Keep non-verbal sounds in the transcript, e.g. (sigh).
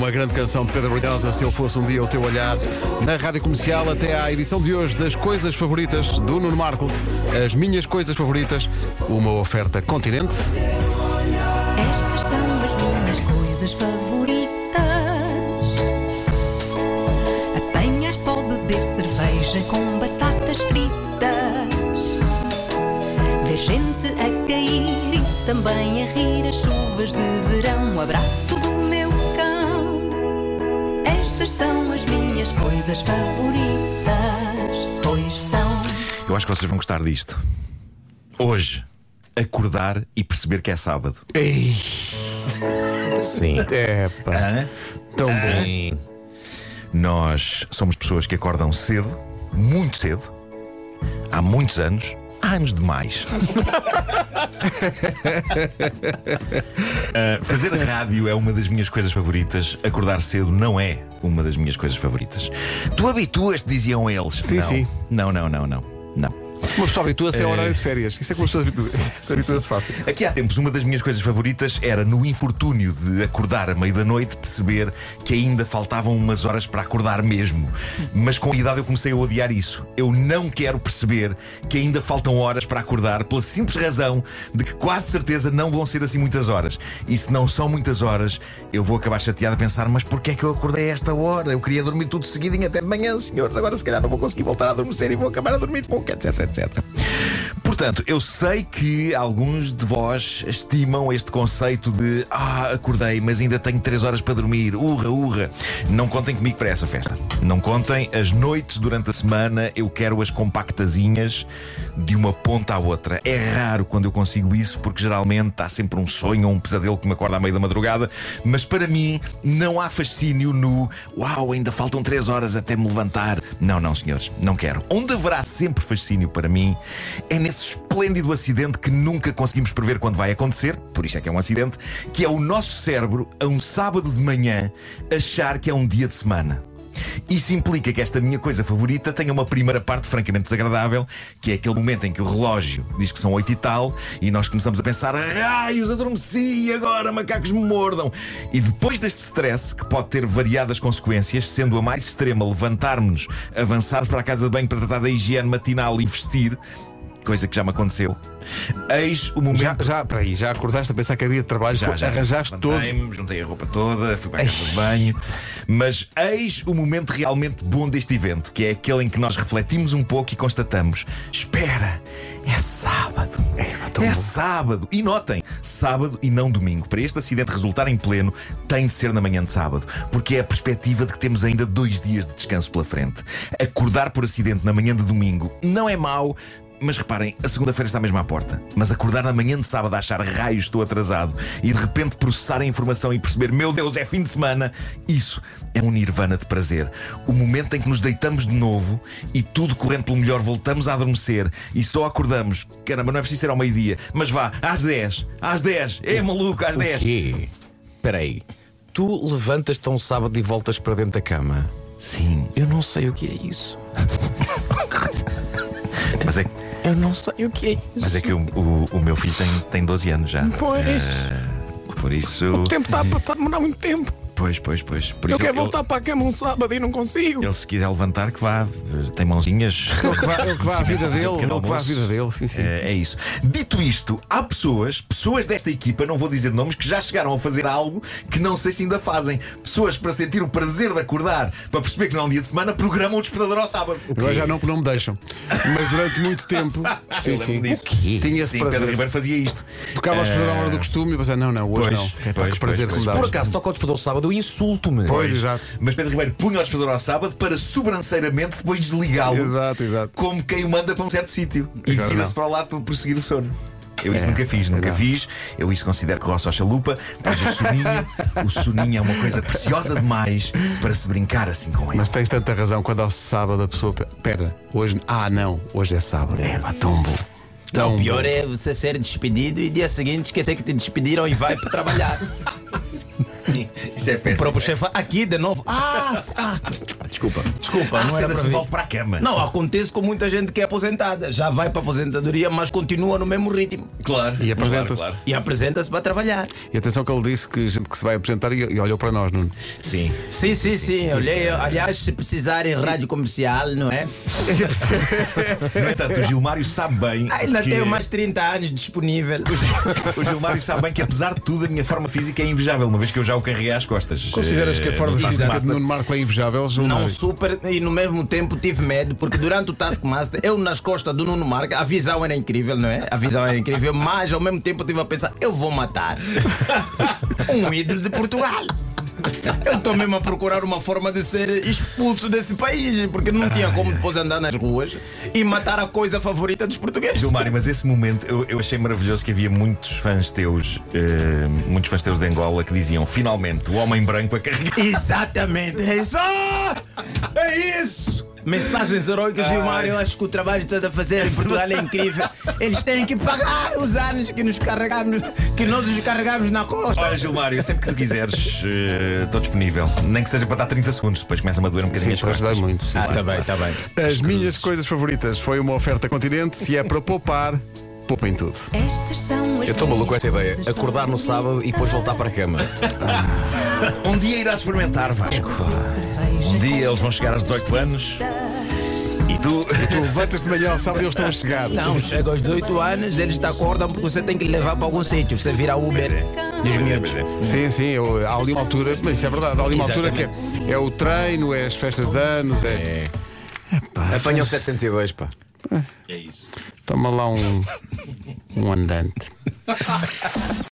uma grande canção de Pedro Brunhosa, Se Eu Fosse Um Dia o Teu Olhar, na Rádio Comercial, até à edição de hoje das Coisas Favoritas do Nuno Marco. As minhas coisas favoritas, uma oferta continente. Estas são as minhas coisas favoritas: apanhar só, beber cerveja com batatas fritas, ver gente a cair e também a rir as chuvas de verão. O abraço do meu minhas coisas favoritas, pois são. Eu acho que vocês vão gostar disto. Hoje, acordar e perceber que é sábado. Ei, Sim. é pá, Hã? tão bom. Sim. Nós somos pessoas que acordam cedo, muito cedo, há muitos anos. Há anos demais. (laughs) Ah, fazer rádio é uma das minhas coisas favoritas. Acordar cedo não é uma das minhas coisas favoritas. Tu habituas-te, diziam eles. Sim, não. sim. Não, não, não, não. Não. Uma pessoa habitua-se ao horário de férias. Isso é como as pessoas habitua- habitua-se fácil. Aqui há tempos, uma das minhas coisas favoritas era no infortúnio de acordar à meia da noite, perceber que ainda faltavam umas horas para acordar mesmo. Mas com a idade eu comecei a odiar isso. Eu não quero perceber que ainda faltam horas para acordar, pela simples razão de que quase certeza não vão ser assim muitas horas. E se não são muitas horas, eu vou acabar chateado a pensar: mas porquê é que eu acordei a esta hora? Eu queria dormir tudo seguidinho até de manhã, senhores. Agora se calhar não vou conseguir voltar a adormecer e vou acabar a dormir pouco, etc, etc. театра. Portanto, eu sei que alguns de vós estimam este conceito de ah, acordei, mas ainda tenho 3 horas para dormir. Urra, urra. Não contem comigo para essa festa. Não contem as noites durante a semana, eu quero as compactazinhas de uma ponta à outra. É raro quando eu consigo isso, porque geralmente há sempre um sonho ou um pesadelo que me acorda à meia da madrugada. Mas para mim, não há fascínio no uau, ainda faltam 3 horas até me levantar. Não, não, senhores, não quero. Onde haverá sempre fascínio para mim é nesse esplêndido acidente que nunca conseguimos prever quando vai acontecer, por isso é que é um acidente, que é o nosso cérebro, a um sábado de manhã, achar que é um dia de semana. Isso implica que esta minha coisa favorita tenha uma primeira parte francamente desagradável, que é aquele momento em que o relógio diz que são oito e tal, e nós começamos a pensar: raios, adormeci e agora macacos me mordam. E depois deste stress, que pode ter variadas consequências, sendo a mais extrema levantarmos-nos, avançarmos para a casa de banho para tratar da higiene matinal e vestir, coisa que já me aconteceu. Eis o momento. Já, já, para aí, já acordaste a pensar que é dia de trabalho, Já, já. arranjaste todo. Juntei a roupa toda, fui para a casa de banho. Mas eis o momento realmente bom deste evento, que é aquele em que nós refletimos um pouco e constatamos: espera, é sábado. É bom. sábado. E notem, sábado e não domingo. Para este acidente resultar em pleno, tem de ser na manhã de sábado, porque é a perspectiva de que temos ainda dois dias de descanso pela frente. Acordar por acidente na manhã de domingo não é mau. Mas reparem, a segunda-feira está mesmo à porta. Mas acordar na manhã de sábado a achar raios, estou atrasado e de repente processar a informação e perceber, meu Deus, é fim de semana, isso é um nirvana de prazer. O momento em que nos deitamos de novo e tudo correndo pelo melhor, voltamos a adormecer e só acordamos. Caramba, não é preciso ser ao meio-dia, mas vá, às 10, às 10, é maluco, às 10. quê? Espera aí. Tu levantas-te um sábado e voltas para dentro da cama. Sim, Eu não sei o que é isso. (laughs) mas é, Eu não sei o que é isso. mas é que o, o, o meu filho tem, tem 12 anos já. Pois. Eh, por isso. O tempo está a demorar muito tempo. Pois, pois, pois. Por Eu isso quero ele- voltar para a cama um sábado e não consigo. Ele, se quiser levantar, que vá. Tem mãozinhas. (laughs) Ele que vá, ele que vá à vida dele, ele que vá à vida dele, sim, sim. É, é isso. Dito isto, há pessoas, pessoas desta equipa, não vou dizer nomes, que já chegaram a fazer algo que não sei se ainda fazem. Pessoas para sentir o prazer de acordar, para perceber que não é um dia de semana, programam o despertador ao sábado. Agora já não, que não me deixam. Mas durante muito tempo, (laughs) sim, sim. disso. Tinha Sim, Pedro prazer. Ribeiro fazia isto. Tocava despertador à hora do costume e pensava, não, não, hoje Pois, não. É pá, pois, que prazer pois, que me pois. dá. Por acaso toca o despertador sábado, eu insulto-me. Pois, exato. Mas Pedro Ribeiro punha o despertador ao sábado para sobranceiramente depois desligá-lo. Exato, exato. Como quem o manda para um certo sítio. E vira-se para o lado para prosseguir o sono. Eu isso É, nunca fiz, nunca não. fiz. Eu isso considero que roça ao chalupa. Pois o soninho, o soninho é uma coisa preciosa demais para se brincar assim com ele. Mas tens tanta razão quando ao sábado a pessoa. pe- Pera, hoje. Ah, não, hoje é sábado. É, pá, tão bom. Tão o pior bom. é você ser despedido e dia seguinte esquecer que te despediram e vai para trabalhar. (laughs) Sim, (laughs) isso é O péssimo. próprio chefe, aqui de novo. Ah, s- ah, desculpa, desculpa, Ah, não era para volto para a cama. Não, acontece com muita gente que é aposentada, já vai para a aposentadoria, mas continua no mesmo ritmo Claro. E apresenta-se. Claro, claro. e apresenta-se para trabalhar. E atenção que ele disse que gente que se vai apresentar e, e olhou para nós, Nuno. Sim. Sim, sim, sim. Olhei, aliás, se precisarem rádio comercial, não é? No entanto, o Gilmário sabe bem. Ainda que... tenho mais 30 anos disponível. O Gilmário sabe bem que, apesar de tudo, a minha forma física é invejável, uma vez que eu já o carreguei às costas. Consideras Eh, que a forma no física de Taskmaster. Nuno Marco é invejável, Não super e no mesmo tempo tive medo, porque durante o Taskmaster, eu nas costas do Nuno Marca, a visão era incrível, não é? A visão era incrível, mas ao mesmo tempo eu tive a pensar, eu vou matar (laughs) um ídolo de Portugal. Eu estou mesmo a procurar uma forma de ser expulso desse país, porque não tinha como depois andar nas ruas e matar a coisa favorita dos portugueses. Gilmário, mas esse momento eu, eu achei maravilhoso que havia muitos fãs teus, eh, muitos fãs teus de Angola que diziam finalmente o homem branco a carregar. Exatamente, é isso! (laughs) É isso! Mensagens heróicas, Gilmário. Eu acho que o trabalho que estás a fazer em Portugal é incrível. (laughs) Eles têm que pagar os anos que nos carregamos, que nós os carregamos na costa. Olha, Gilmário, sempre que tu quiseres, eh, estou disponível. Nem que seja para dar 30 segundos, depois começa-me a doer um bocadinho Sim, as costas. ajudar muito. sim, Ah, sim. tá bem, tá bem. As minhas coisas favoritas foi uma oferta continente. Se é para poupar, poupem tudo. Estas são as Eu estou maluco com essa ideia. coisas Acordar no sábado e depois voltar para a cama. (laughs) Um dia irás experimentar, Vasco. Dia eles vão chegar aos 18 anos e tu. Tu levantas de manhã ao sábado e eles estão a chegar. Não, chega aos 18 anos, eles te acordam porque você tem que lhe levar para algum sítio. Você vira Uber. Pois é. Pois é, pois é. Sim, sim, eu- há ali uma altura, mas isso é verdade, há ali uma altura que é, é o treino, é as festas de anos, é. É. Apanham 702, pá. É isso. Toma lá um, um andante. (laughs)